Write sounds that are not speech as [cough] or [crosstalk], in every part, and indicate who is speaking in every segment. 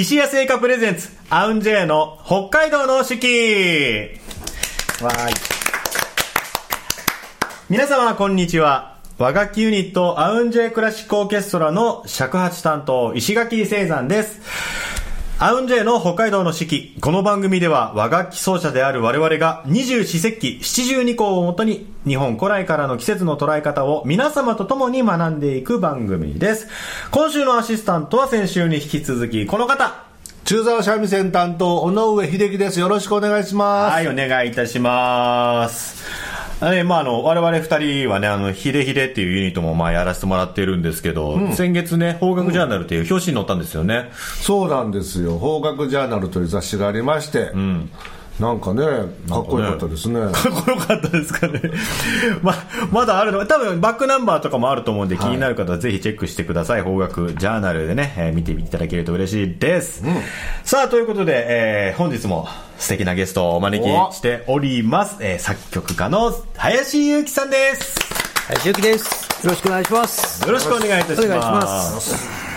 Speaker 1: 石屋製菓プレゼンツ、アウンジェイの北海道の四季わーい。皆様、こんにちは。和楽器ユニット、アウンジェイクラシックオーケストラの尺八担当、石垣聖山です。アウンジェイの北海道の四季。この番組では和楽器奏者である我々が二十四節気七十二項をもとに日本古来からの季節の捉え方を皆様と共に学んでいく番組です。今週のアシスタントは先週に引き続きこの方。
Speaker 2: 中沢三味線担当、尾上秀樹です。よろしくお願いします。
Speaker 1: はい、お願いいたします。あれ、まあ、あの、我々二人はね、あの、ヒレヒレっていうユニットもまあやらせてもらってるんですけど、先月ね、邦楽ジャーナルっていう表紙に載ったんですよね。
Speaker 2: そうなんですよ。邦楽ジャーナルという雑誌がありまして、なんかね、かっこよかったですね。
Speaker 1: かっこよかったですかね。[laughs] ま、まだあるの多分バックナンバーとかもあると思うんで、気になる方はぜひチェックしてください。邦楽ジャーナルでね、えー見ていただけると嬉しいです。さあ、ということで、えー本日も素敵なゲストをお招きしております。えー作曲家の林祐樹さんです。
Speaker 3: 林幸です。よろしくお願いします。
Speaker 1: よろしくお願いいたします。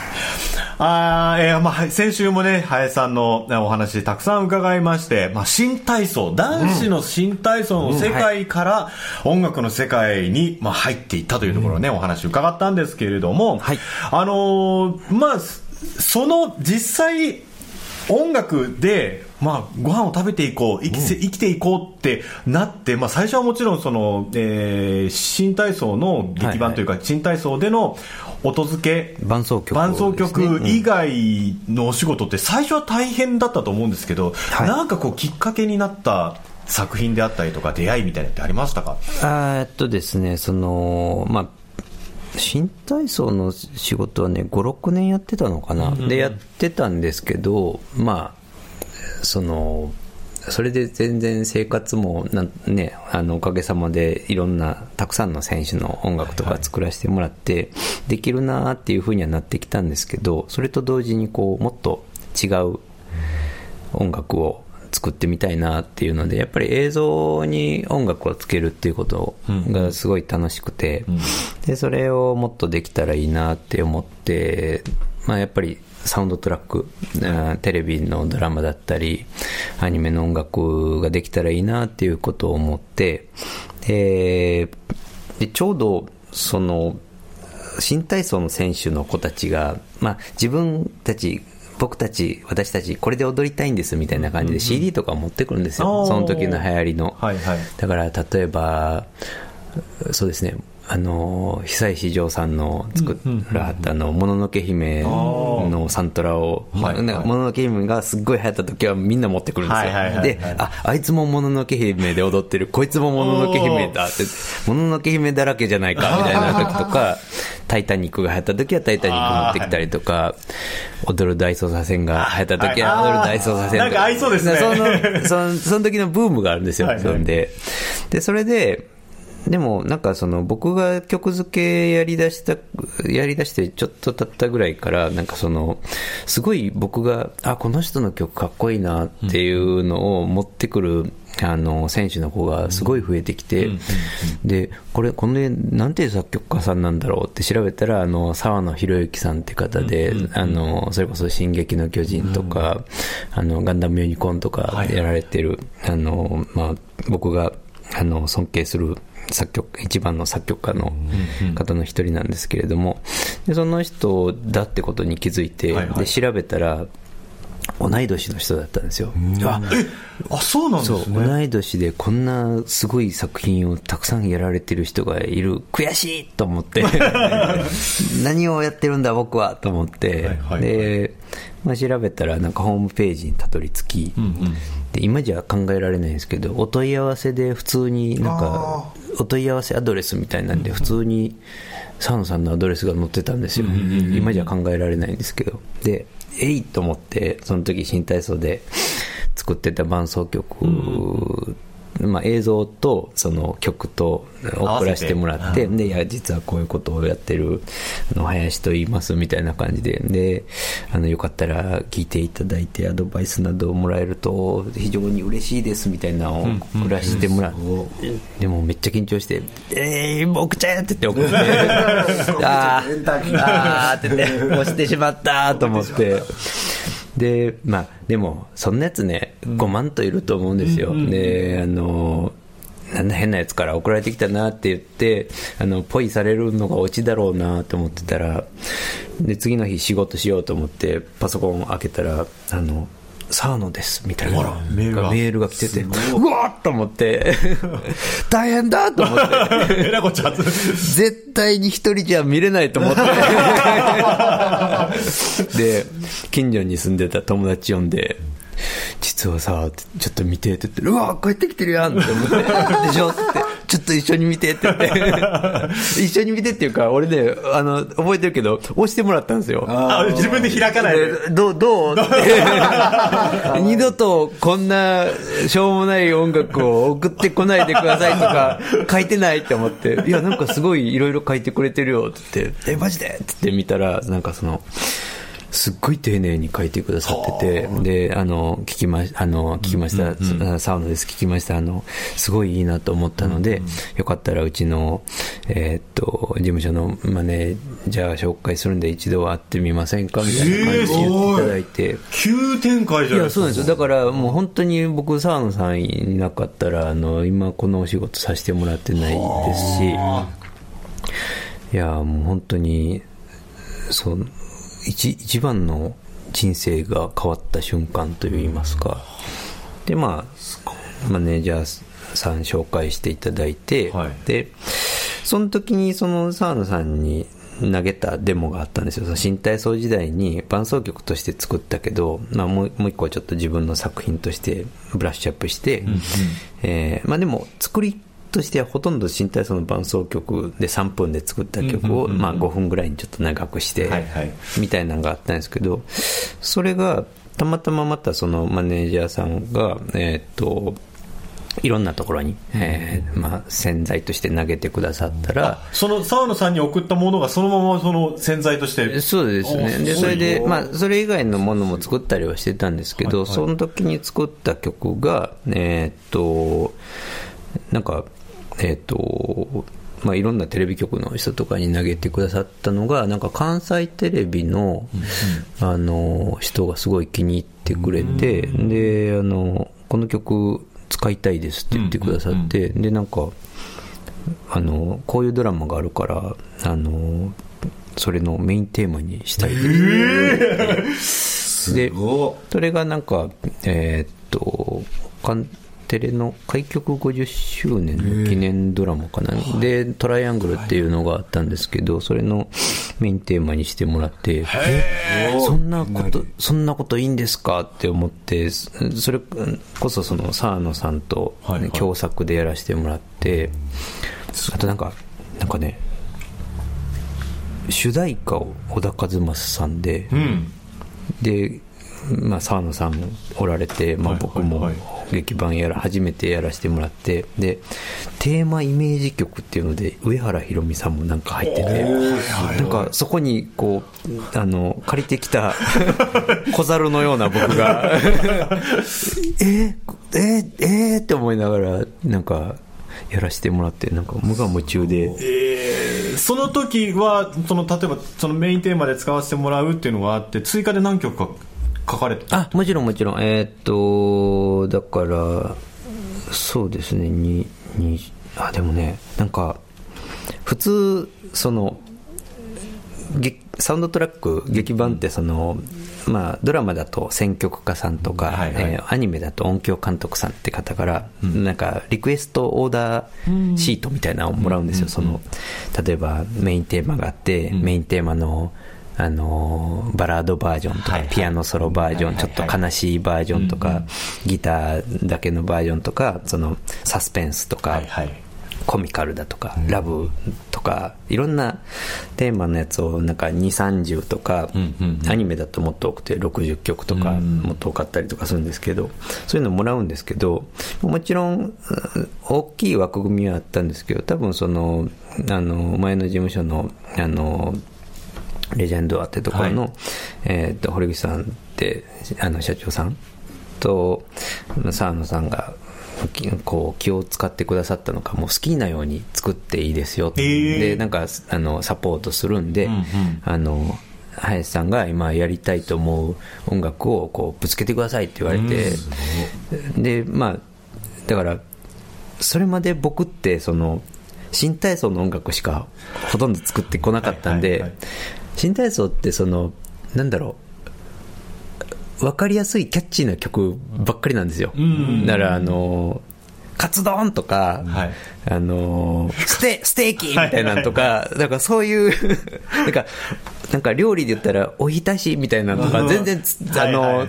Speaker 1: あーえーまあ、先週もね、林さんのねお話たくさん伺いまして、まあ、新体操、男子の新体操の世界から音楽の世界に、まあ、入っていったというところをね、お話伺ったんですけれども、
Speaker 3: はい。
Speaker 1: あのーまあ、その実際、音楽で、まあ、ご飯を食べていこう、生きせ生きていこうってなって、まあ、最初はもちろんその、えー新体操の劇版というか、新体操での音付け、
Speaker 3: 伴奏曲
Speaker 1: 伴奏曲
Speaker 3: ね
Speaker 1: 以外のお仕事って最初は大変だったと思うんですけど、
Speaker 3: はい。
Speaker 1: なんかこうきっかけになった作品であったりとか出会いみたいなのってありましたか？
Speaker 3: えっとですね、その、まあ、新体操の仕事はね、5、6年やってたのかな。で、やってたんですけど、まあ、その、それで全然生活もな、ね、あのおかげさまでいろんなたくさんの選手の音楽とか作らせてもらって、できるなっていうふうにはなってきたんですけどそれと同時にこうもっと違う音楽を作ってみたいなっていうのでやっぱり映像に音楽をつけるっていうことがすごい楽しくて、でそれをもっとできたらいいなって思って、まあ、やっぱりサウンドトラック、テレビのドラマだったりアニメの音楽ができたらいいなっていうことを思ってででちょうどその新体操の選手の子たちが、まあ、自分たち僕たち私たちこれで踊りたいんですみたいな感じで CD とかを持ってくるんですよ、
Speaker 1: おー
Speaker 3: その時の流行りの、
Speaker 1: はいはい。
Speaker 3: だから例えばそうですねあの久石譲さんの作らはったあの「もののけ姫」のサントラを「
Speaker 1: はいはい
Speaker 3: なんかもののけ姫」がすっごい流行った時はみんな持ってくるんですよ、でああいつももののけ姫で踊ってる。こいつももののけ姫だって。[laughs] もののけ姫だらけじゃないかみたいな時とか「タイタニック」が流行った時は「タイタニック」持ってきたりとか「踊る大捜査線」が流行った時は「踊る大捜査線」
Speaker 1: なんか合いそうですね。
Speaker 3: そのそのその時のブームがあるんですよ、そんで。でそれででもなんかその僕が曲付けやりだしたやりだしてちょっと経ったぐらいからなんかそのすごい僕があこの人の曲かっこいいなっていうのを持ってくるあの選手の子がすごい増えてきて、でこれこのなんていう作曲家さんなんだろうって調べたらあの沢野博之さんって方で、あのそれこそ「進撃の巨人」とか、あのガンダムユニコーンとかやられてる、あのまあ、僕があの尊敬する作曲一番の作曲家の方の一人なんですけれどもでその人だってことに気づいて、
Speaker 1: はいはい。
Speaker 3: で調べたら同い年の人だったんですよ。あ
Speaker 1: あそうなんです
Speaker 3: そう、
Speaker 1: ね
Speaker 3: 同い年でこんなすごい作品をたくさんやられてる人がいる。悔しいと思って。[laughs] 何をやってるんだ僕はと思って、
Speaker 1: はいはいはい。
Speaker 3: で、まあ、調べたらなんかホームページにたどり着き、で今じゃ考えられないんですけどお問い合わせで普通になんかお問い合わせアドレスみたいなんで普通に沢野さんのアドレスが載ってたんですよ、今じゃ考えられないんですけど。でえいと思ってその時新体操で作ってた伴奏曲、まあ、映像とその曲と送らせてもらってでいや実はこういうことをやってるあの林と言いますみたいな感じでであのよかったら聞いていただいてアドバイスなどをもらえると非常に嬉しいですみたいなのを送らせてもらってでもめっちゃ緊張して「えー、僕ちゃん! [laughs]」って言って送ってあーあーって言って押してしまったと思って。でまあでもそんなやつね5万といると思うんですよ、であのなんだ変なやつから送られてきたなって言って、あの、ポイされるのがオチだろうなと思ってたら、で、次の日仕事しようと思って、パソコン開けたら、あの、サーノです、みたいな。
Speaker 1: メールが。
Speaker 3: メールが来てて、うわっと思って、[laughs] 大変だと思って、[laughs]
Speaker 1: えらいこっちゃ。
Speaker 3: 絶対に一人じゃ見れないと思って。[laughs] で、近所に住んでた友達呼んで、実はさ、ちょっと見てって言って、うわ、帰ってきてるやんって思って、でしょって、ちょっと一緒に見てって言って、[laughs] 一緒に見てっていうか、俺ね、あの、覚えてるけど、押してもらったんですよ。
Speaker 1: あ自分で開かないで。
Speaker 3: でどう、どう？って。二度とこんなしょうもない音楽を送ってこないでくださいとか [laughs] 書いてないって思って、いや、なんかすごいいろいろ書いてくれてるよって言って、え、マジで？って言って見たら、なんかその、すっごい丁寧に書いてくださってて、で、あの、聞きまし、あの、聞きました、サウナです、聞きました、あの、すごいいいなと思ったので、よかったらうちの、えーっと、事務所のマネージャー紹介するんで一度会ってみませんかみたいな感じで言っていただいて、
Speaker 1: 急展開じゃないですか。
Speaker 3: そうなんですよ。だからもう本当に僕、沢野さんいなかったら、あの、今このお仕事させてもらってないですし、いや、もう本当に、そう、一、一番の人生が変わった瞬間といいますか。で、まあ、マネージャーさん紹介していただいて、
Speaker 1: はい
Speaker 3: で、その時にその沢野さんに投げたデモがあったんですよ。その新体操時代に伴奏曲として作ったけど、まあもうもう一個ちょっと自分の作品としてブラッシュアップして、えーまあでも作りとしてはほとんど新体操の伴奏曲で3分で作った曲を、まあ5分ぐらいにちょっと長くして、
Speaker 1: はいはい。
Speaker 3: みたいなのがあったんですけど、それがたまたままたそのマネージャーさんが、えーっと、いろんなところに、えーまあ、洗剤として投げてくださったら、
Speaker 1: その沢野さんに送ったものがそのままその洗剤として。
Speaker 3: そうですね。で、それで、まあ、それ以外のものも作ったりはしてたんですけど、その時に作った曲が、えーっと、なんか、えーっと、まあ、いろんなテレビ局の人とかに投げてくださったのが、なんか関西テレビの、あの、人がすごい気に入ってくれて、で、あの、この曲使いたいですって言ってくださって、で、なんか、あの、こういうドラマがあるから、あの、それのメインテーマにしたいです。で、
Speaker 2: お
Speaker 3: それがなんか、えーっと、テレの開局50周年の記念ドラマかな。で、トライアングルっていうのがあったんですけど、それのメインテーマにしてもらって、えそんなこと、そんなこといいんですか？って思って、そそれこそその沢野さんと
Speaker 1: はいはい。
Speaker 3: 共作でやらせてもらって、あとなんか、なんかね、主題歌を小田和正さんで、
Speaker 1: うん。
Speaker 3: で、まあ、沢野さんおられて、まあ、
Speaker 1: はい
Speaker 3: 僕も
Speaker 1: はい
Speaker 3: 劇版やら初めてやらせてもらってでテーマイメージ曲っていうので上原ひろみさんもなんか入っててなんかそこにこうあの借りてきた [laughs] 小猿のような僕が [laughs] えー、えー、えー、って思いながらなんかやらせてもらってなんか無我夢中で。
Speaker 1: えー、その時は、その、例えば、そのメインテーマで使わせてもらうっていうのがあって、追加で何曲か書かれて
Speaker 3: あ、もちろんもちろん。えーっと、だから、そうですね、に、に、あ、でもね、なんか、普通、その、劇サウンドトラック、劇版ってその、まあ、ドラマだと選曲家さんとか、
Speaker 1: はいはい。
Speaker 3: えーアニメだと音響監督さんって方から、なんか、リクエストオーダーシートみたいなのをもらうんですよ。その、例えばメインテーマがあって、メインテーマの、あのーバラードバージョンとか、ピアノソロバージョン、ちょっと悲しいバージョンとか、ギターだけのバージョンとか、その、サスペンスとか。コミカルだとか、ラブとか、いろんなテーマのやつをなんか2、30とか、アニメだともっと多くて60曲とか、もっと多かったりとかするんですけど、そういうのもらうんですけど、もちろん大きい枠組みはあったんですけど、多分その、あの、前の事務所の、あの、レジェンドアってところの、
Speaker 1: は
Speaker 3: えっと、堀口さんって、あの、社長さんと、沢野さんが、きこう、気を使ってくださったのか、もう好きなように作っていいですよって。
Speaker 1: へー。
Speaker 3: で、なんか、あの、サポートするんで、
Speaker 1: んうん。
Speaker 3: あの、林さんが今やりたいと思う音楽をこうぶつけてくださいって言われて、でまあだからそれまで僕ってその新体操の音楽しかほとんど作ってこなかったんで、新体操ってそのなんだろう。分かりやすいキャッチーな曲ばっかりなんですよ、だからあのカツ丼とか、
Speaker 1: はい。
Speaker 3: あのーステステーキみたいなのとか、なんかそういう、[laughs] なんか、なんか料理で言ったら、おひたしみたいなのとか、全然つ、[laughs] あの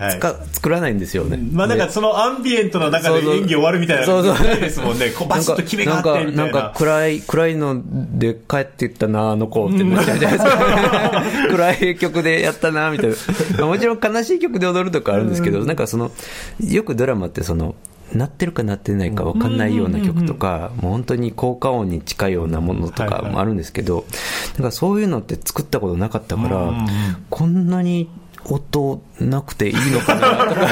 Speaker 3: 作らないんですよね。
Speaker 1: まあなんかそのアンビエントの中で演技終わるみたいな
Speaker 3: そうそう
Speaker 1: ですもんね。[laughs] こうバシッと決めがあってみたいな。
Speaker 3: なんか、なんか暗い、暗いので帰っていったな、あの子ってなっちゃうじゃないですか。[laughs] 暗い曲でやったな、みたいな。もちろん悲しい曲で踊るとかあるんですけど、なんかその、よくドラマってその、鳴ってるか鳴ってないか分かんないような曲とか、もう本当に効果音に近いようなものとかもあるんですけど、なんかそういうのって作ったことなかったから、こんなに音なくていいのかなとか、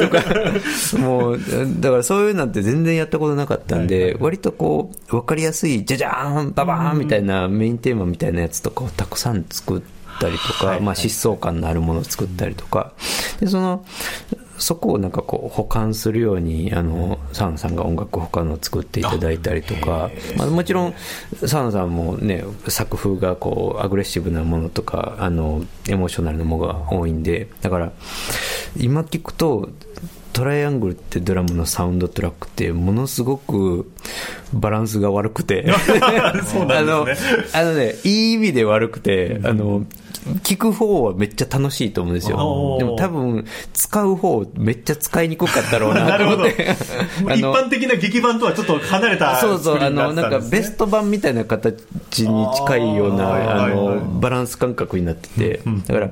Speaker 3: とか、[laughs] もう、だからそういうのって全然やったことなかったんで、割とこう、わかりやすい、じゃじゃーん、ババーンみたいなメインテーマみたいなやつとかをたくさん作ったりとか、まあ疾走感のあるものを作ったりとか、で、その、そこをなんかこう保管するようにあの澤野さんが音楽保管を作っていただいたりとか、まあ、もちろん澤野さんもね作風がこうアグレッシブなものとかあのエモーショナルなものが多いんでだから今聞くとトライアングルってドラムのサウンドトラックってものすごくバランスが悪くて。[laughs] あのあのねいい意味で悪くてあの聞く方はめっちゃ楽しいと思うんですよ。でも多分使う方めっちゃ使いにくかったろうな。[laughs]
Speaker 1: なるほど。[laughs] 一
Speaker 3: の
Speaker 1: 般的な劇版とはちょっと離れた
Speaker 3: そうそう、あの、
Speaker 1: な
Speaker 3: なんかベスト版みたいな形に近いような、
Speaker 1: あ
Speaker 3: の、バランス感覚になってて、だから、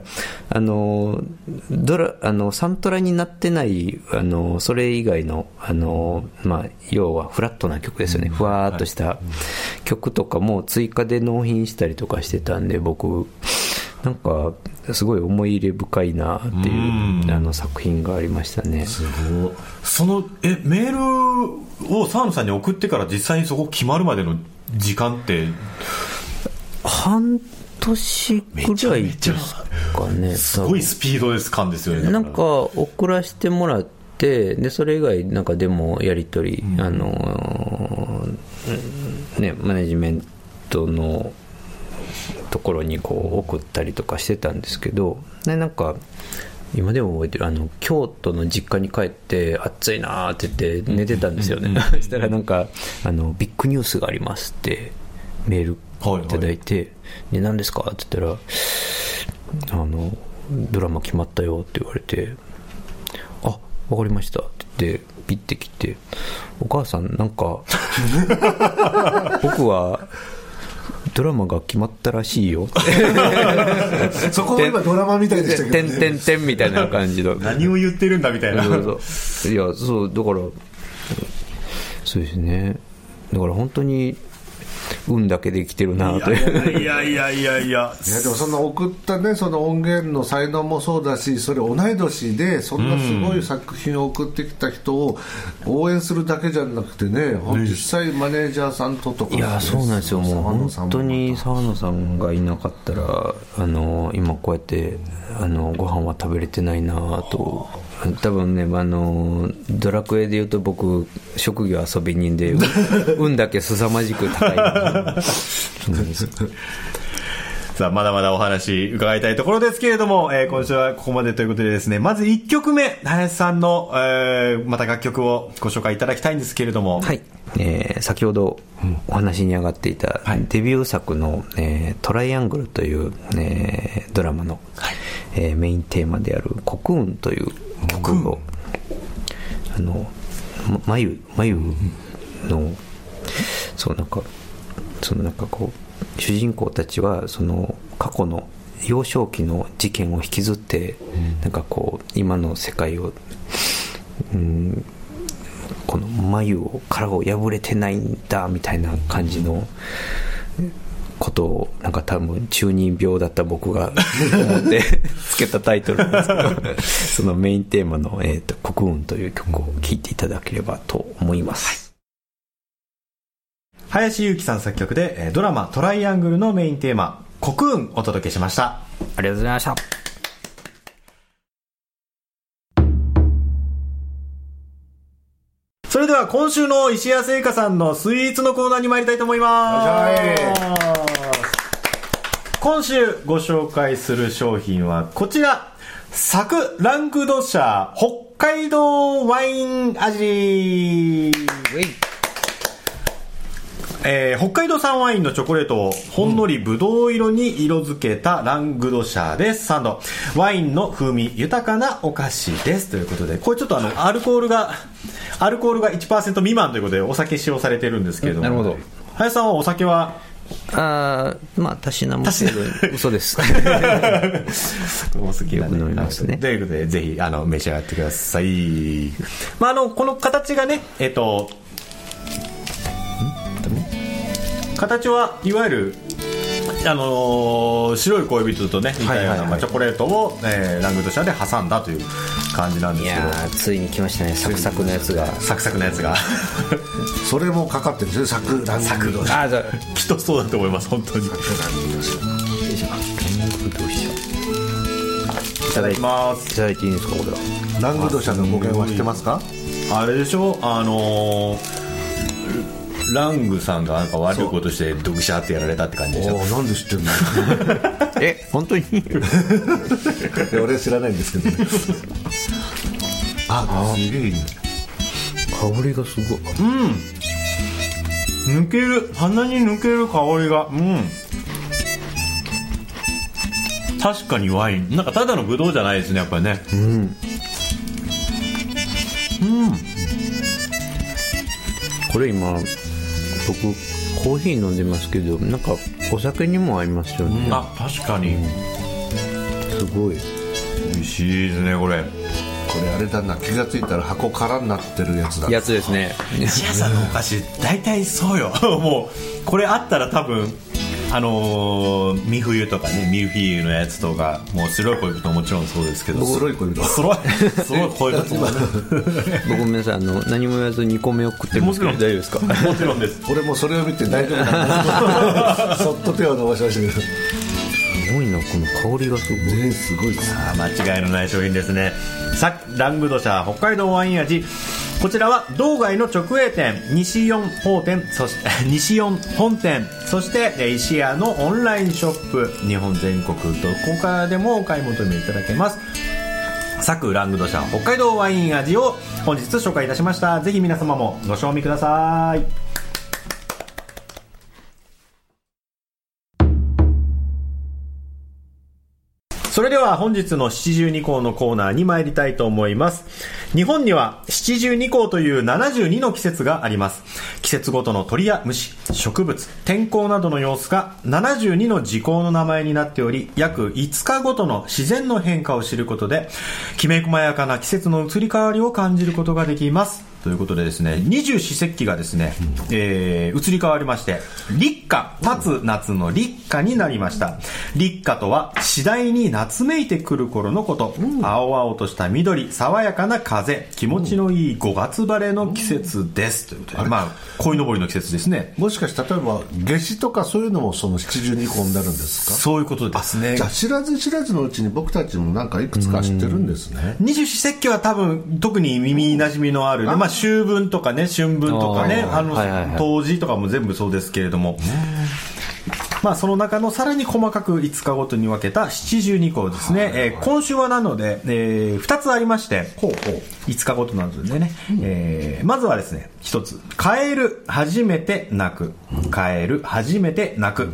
Speaker 3: あの、ドラ、あの、サントラになってない、あの、それ以外の、あの、まあ、要はフラットな曲ですよね。ふわーっとした曲とかも追加で納品したりとかしてたんで、僕、なんか、すごい思い入れ深いなっていう、あの、作品がありましたね。
Speaker 1: その、え、メールを澤野さんに送ってから実際にそこ決まるまでの時間って、
Speaker 3: 半年くらいですかね。
Speaker 1: すごいスピードです感ですよね。
Speaker 3: なんか送らせてもらってでそれ以外なんかでもやり取り、あのーねマネジメントのところにこう送ったりとかしてたんですけどでなんか今でも覚えてるあの京都の実家に帰って暑いなーって言って寝てたんですよね、そ [laughs] したらなんかあのビッグニュースがありますってメール
Speaker 1: はいはい
Speaker 3: いただいて、で何ですかって言ったらあのドラマ決まったよって言われてあわかりましたって言ってピッて来てお母さんなんか [laughs] 僕はドラマが決まったらしいよ。[laughs]
Speaker 2: そこも今ドラマみたいでしたけ
Speaker 3: て
Speaker 2: ど、ね、
Speaker 3: んてんてんみたいな感じの。
Speaker 1: 何を言ってるんだみたいな。
Speaker 3: そうそう。いやそうだからそうですね。だから本当に運だけで生きてるなという
Speaker 1: いやいやいやいや。
Speaker 2: いやでもそんな送ったねその音源の才能もそうだしそれ同い年でそんなすごい作品を送ってきた人を応援するだけじゃなくてね実際マネージャーさんととか
Speaker 3: いやそうなんですよ、もう本当に沢野さんがいなかったら、あの今こうやってあのご飯は食べれてないなと、多分ね、あのドラクエでいうと僕、職業遊び人で、[laughs] 運だけ凄まじく高い。[laughs]
Speaker 1: さあ、まだまだお話伺いたいところですけれども、えー今週はここまでということでですね、まず1曲目、林さんの、えーまた楽曲をご紹介いただきたいんですけれども、
Speaker 3: はい、えー先ほどお話に上がっていたデビュー作の、えートライアングル」という、えードラマの、えーメインテーマである「コクーン」という曲をあのま眉眉のそうなんかそのなんかこう主人公たちはその過去の幼少期の事件を引きずって、なんかこう今の世界をうんこの眉を殻を破れてないんだみたいな感じのことをなんか多分中二病だった僕が [laughs] 思ってつけたタイトルなんですけどそのメインテーマの「えー、とコクーン」という曲を聴いていただければと思います、
Speaker 1: 林裕樹さん作曲で、えードラマトライアングルのメインテーマ、コクーンお届けしました。
Speaker 3: ありがとうございました。
Speaker 1: それでは今週の石谷製菓さんのスイーツのコーナーに参りたいと思います。今週ご紹介する商品はこちら。サクラングドシャ北海道ワイン味。えー北海道産ワインのチョコレートをほんのりぶどう色に色付けたラングドシャです。サンド。ワインの風味豊かなお菓子です。ということで、これちょっとあの、アルコールが、アルコールが1%未満ということでお酒使用されてるんですけれども。
Speaker 3: なるほど。
Speaker 1: 林さんはお酒は？
Speaker 3: あーまあ、たしなむ程度、嘘です。[laughs]
Speaker 1: お好きな
Speaker 3: よく飲みますね
Speaker 1: ということで、ぜひ、あの、召し上がってください。まあ、あの、この形がね、えっと、形はいわゆる、あのー白い恋人とね、似たような、チョコレートを、えーラングドシャで挟んだという感じなんで
Speaker 3: い
Speaker 1: すけど、
Speaker 3: ついに来ましたね、サクサクのやつが。
Speaker 1: サクサクのやつが。[laughs]
Speaker 2: それもかかってるんですよサクラン
Speaker 1: サク
Speaker 2: グドシ
Speaker 3: あー、じゃあ、
Speaker 1: きっとそうだと思います、本当に。い
Speaker 3: どうしよう。いただき
Speaker 1: ただきます。
Speaker 3: いただいていいんですか、これは。
Speaker 2: ラングドシャの語源は知ってますか？
Speaker 1: あれでしょ？あのーラングさんがなんか悪いことしてドグシャってやられたって感じでしょ。
Speaker 2: なんで知ってんの？[laughs]
Speaker 3: え、本当に？[laughs]
Speaker 2: 俺知らないんですけどね。あすげえ
Speaker 3: 香りがすごい。
Speaker 1: 抜ける。鼻に抜ける香りが。うん。確かにワイン。なんかただのブドウじゃないですねやっぱりね
Speaker 3: これ今、僕、コーヒー飲んでますけど、なんか、お酒にも合いますよね。
Speaker 1: あ確かに
Speaker 3: すごい。
Speaker 1: 美味しいですねこれ
Speaker 2: これあれだな気がついたら箱空になってるやつだ
Speaker 3: やつですね。
Speaker 1: 石屋さんのお菓子大体そうよ [laughs] もうこれあったら多分あのー、三冬とかねミルフィーユのやつとかもう白い恋人ももちろんそうですけど。
Speaker 2: 白い恋人。
Speaker 1: 白い恋人も [laughs]
Speaker 3: 僕ごめんなさい、あの、何も言わず2個目を食ってるんですけど、大丈夫ですか？
Speaker 1: もちろんです。
Speaker 2: 俺もそれを見て大丈夫だそっと手を伸ばしました。けど
Speaker 3: すごいな、この香りがすごい。
Speaker 2: ねすごいです。
Speaker 1: 間違いのない商品ですね。さラングドシャ北海道ワイン味こちらは道外の直営店 [laughs] 西四本店そして西四本店そして石屋のオンラインショップ日本全国どこからでもお買い求めいただけます。サクラングドシャ北海道ワイン味を本日紹介いたしました。ぜひ皆様もご賞味ください。それでは本日の七十二項のコーナーに参りたいと思います。日本には七十二項という72の季節があります。季節ごとの鳥や虫、植物、天候などの様子が72の時効の名前になっており、約5日ごとの自然の変化を知ることで、きめ細やかな季節の移り変わりを感じることができます。ということでですね、二十四節気がですね、えー移り変わりまして、立夏、立つ夏の立夏になりました。立夏とは次第に夏めいてくる頃のこと。青々とした緑、爽やかな風、気持ちのいい5月晴れの季節です。ということで、まあ、鯉のぼりの季節ですね。
Speaker 2: もしかして例えば夏至とかそういうのもその七十二項になるんですか？
Speaker 1: そういうことですね
Speaker 2: じゃあ知らず知らずのうちに僕たちもなんかいくつか知ってるんですね
Speaker 1: 二十四節気は多分特に耳馴染みのあるね、まあ秋分とかね、春分とかね、
Speaker 3: あ
Speaker 1: の、冬至とかも全部そうですけれども、まあその中のさらに細かく5日ごとに分けた七十二項ですね、えー今週はなので、え2つありまして、5日ごとなのでね、えーまずはですね、1つ、カエル初めて鳴く、カエル初めて鳴く、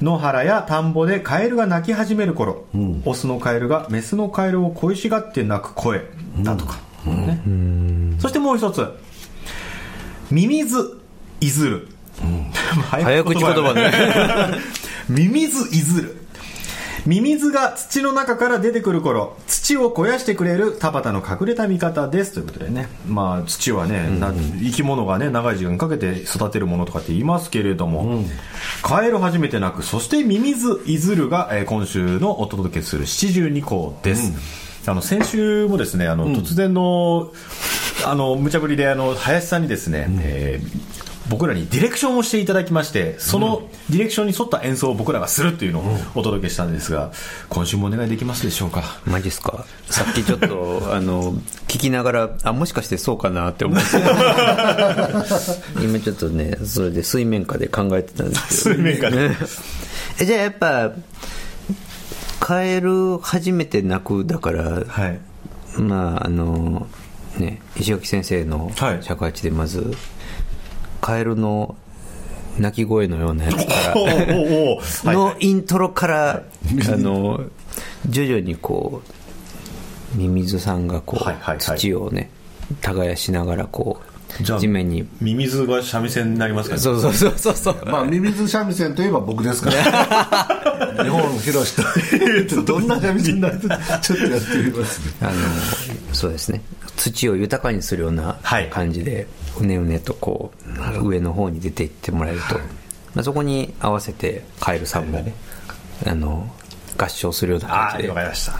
Speaker 1: 野原や田んぼでカエルが鳴き始める頃、オスのカエルがメスのカエルを恋しがって鳴く声だとか、ねそしてもう一つ、ミミズいずる。
Speaker 3: 早口言葉ね。[laughs]
Speaker 1: ミミズいずる。ミミズが土の中から出てくる頃、土を肥やしてくれる田畑の隠れた味方ですということでね。まあ土はね、な生き物がね、長い時間かけて育てるものとかって言いますけれども、カエル初めて鳴く、そしてミミズいずるが、えー今週のお届けする七十二項です。あの、先週もですね、あの、突然の、あの、無茶ぶりで、あの、林さんにですね、えー僕らにディレクションをしていただきまして、そのディレクションに沿った演奏を僕らがするっていうのをお届けしたんですが、今週もお願いできますでしょうか？
Speaker 3: マジっすか？さっきちょっと、[laughs] あの、聞きながら、あ、もしかしてそうかなって思って。[laughs] 今ちょっとね、それで水面下で考えてたんですけど。
Speaker 1: 水面下で
Speaker 3: ね [laughs] え、じゃあやっぱ、カエル初めて泣くだから、
Speaker 1: はい。
Speaker 3: まあ、あの、ね、石垣先生の
Speaker 1: はい。
Speaker 3: 尺八でまず、カエルの鳴き声のようなやつから、[laughs] のイントロから、あの徐々にこうミミズさんがこう、
Speaker 1: はいはいはい。
Speaker 3: 土をね耕しながらこう地面に
Speaker 1: ミミズが三味線になりますかね。
Speaker 3: そうそうそうそうそう
Speaker 2: まあ、ミミズ三味線といえば僕ですから。日本広しと。[laughs] どんな三味線になるちょっとやってみますね。
Speaker 3: あのそうですね土を豊かにするような
Speaker 1: はい
Speaker 3: 感じで、うねうねとこう上の方に出ていってもらえると、まあ、そこに合わせてカエルさんも、あの合唱するような
Speaker 1: ああ、
Speaker 3: 感じで
Speaker 1: わかりました。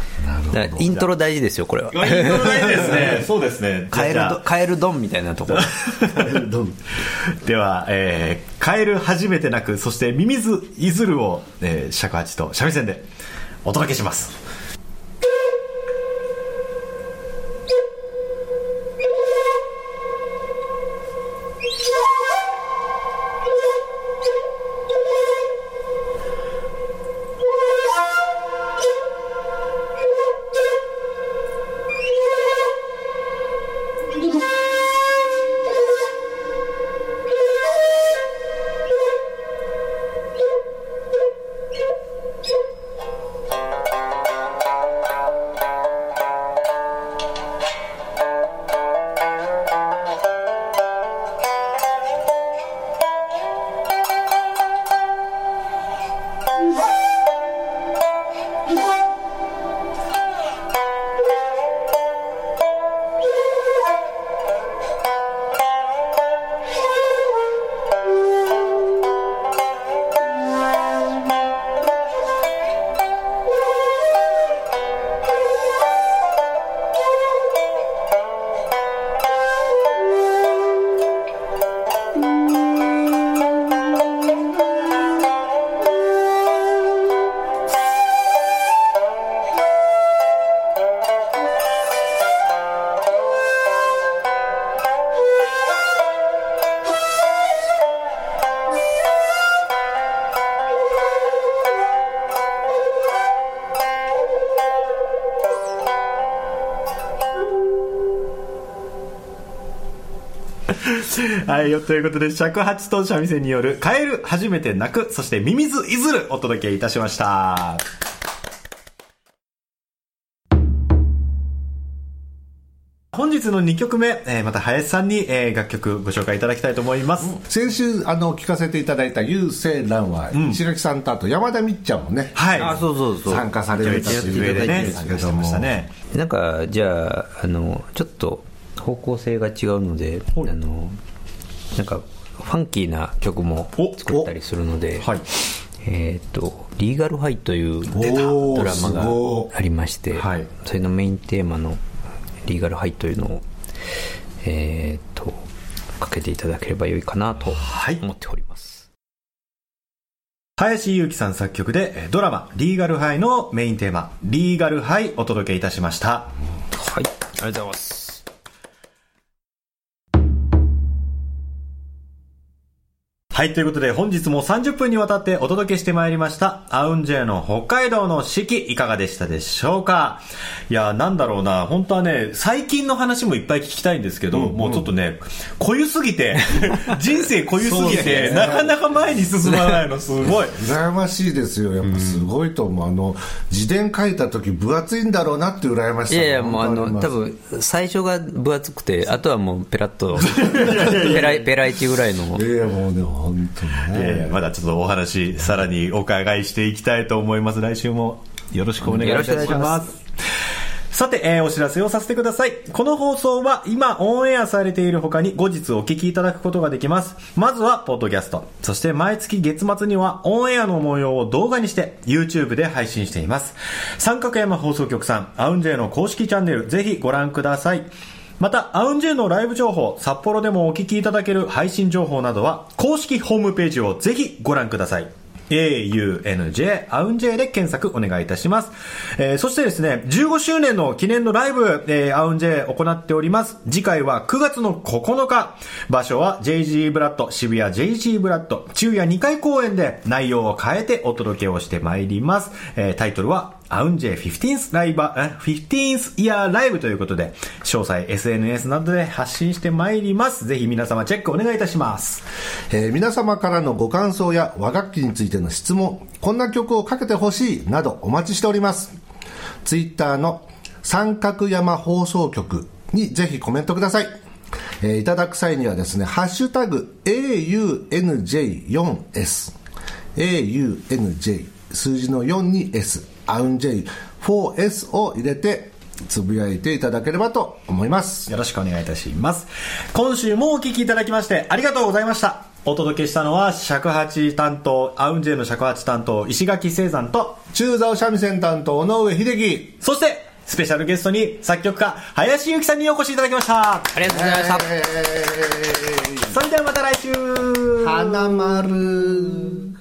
Speaker 3: イントロ大事ですよこれは
Speaker 1: イントロ大事ですね。[laughs] そうですね。
Speaker 3: カエルカエルドンみたいなところ
Speaker 2: どうも
Speaker 1: では、えー、カエル初めて泣く、そしてミミズイズルを、えー、尺八と三味線でお届けします。はい、よということで、尺八と三味線による、カエル初めて泣く、そしてミミズイズル、お届けいたしました。本日の2曲目、えーまた林さんに、えー楽曲ご紹介いただきたいと思います。
Speaker 2: 先週あの聞かせていただいた「優勢ランは、石垣さんとあと山田みっちゃんもね、
Speaker 1: はい。
Speaker 3: あそうそうそう
Speaker 2: 参加されてたという
Speaker 1: 上でね、参加してました
Speaker 2: も、
Speaker 1: ね。
Speaker 3: なんかじゃああのちょっと方向性が違うのであのなんかファンキーな曲も
Speaker 1: お
Speaker 3: 作ったりするので、
Speaker 1: はい。
Speaker 3: えっ、と「リーガルハイ」というドラマがありまして、
Speaker 1: はい。
Speaker 3: それのメインテーマの「リーガルハイ」というのをえっ、とかけていただければよいかなと
Speaker 1: はい。
Speaker 3: 思っております、
Speaker 1: 林裕樹さん作曲で、えードラマ、リーガルハイのメインテーマ、リーガルハイお届けいたしました。
Speaker 3: はい、ありがとうございます
Speaker 1: はい、ということで本日も30分にわたってお届けしてまいりました、アウンジェの北海道の四季、いかがでしたでしょうか？いや、なんだろうな、本当はね、最近の話もいっぱい聞きたいんですけど、もうちょっとね、濃ゆすぎて、[laughs] 人生濃ゆすぎて、なかなか前に進まないの、すごい。
Speaker 2: 羨ましいですよ。やっぱすごいと思う、あの自伝書いた時分厚いんだろうなって羨ましさが
Speaker 3: いやいや、もうあの、多分、最初が分厚くて、あとはもうペラッと、ペライ、ペライチぐらいの。
Speaker 2: いやいやもうね本当にね
Speaker 1: まだちょっとお話、さらにお伺いしていきたいと思います。来週もよろしくお願いいたしま
Speaker 3: す
Speaker 1: さて、えーお知らせをさせてください。この放送は今オンエアされている他に後日お聞きいただくことができます。まずは、ポッドキャスト。そして毎月月末にはオンエアの模様を動画にして YouTube で配信しています。三角山放送局さん、アウンジェイの公式チャンネル、ぜひご覧ください。また、アウンジェのライブ情報、札幌でもお聞きいただける配信情報などは、公式ホームページをぜひご覧ください。AUNJ、アウンジェで検索お願いいたします。えー、そしてですね、15周年の記念のライブ、えー、アウンジェ行っております。次回は9月の9日、場所は JG ブラッド、渋谷 JG ブラッド、昼夜2回公演で内容を変えてお届けをしてまいります。えー、タイトルは、アウンジェ 15th ライバー、15th year ライブということで、詳細 SNS などで発信してまいります。ぜひ皆様チェックお願いいたします。
Speaker 2: えー、皆様からのご感想や和楽器についての質問、こんな曲をかけてほしいなどお待ちしております。ツイッターの三角山放送局にぜひコメントください。えー、いただく際にはですね、ハッシュタグ AUNJ4S。AUNJ 数字の4に S。アウンジェイ 4S を入れてつぶやいていただければと思います。
Speaker 1: よろしくお願いいたします。今週もお聞きいただきましてありがとうございました。お届けしたのは尺八担当アウンジェイの尺八担当石垣聖山と
Speaker 2: 中座三味線担当尾上秀樹。
Speaker 1: そしてスペシャルゲストに作曲家林由紀さんにお越しいただきました。あ
Speaker 3: りがとうございました、え
Speaker 1: ー、それではまた来週。
Speaker 2: 花丸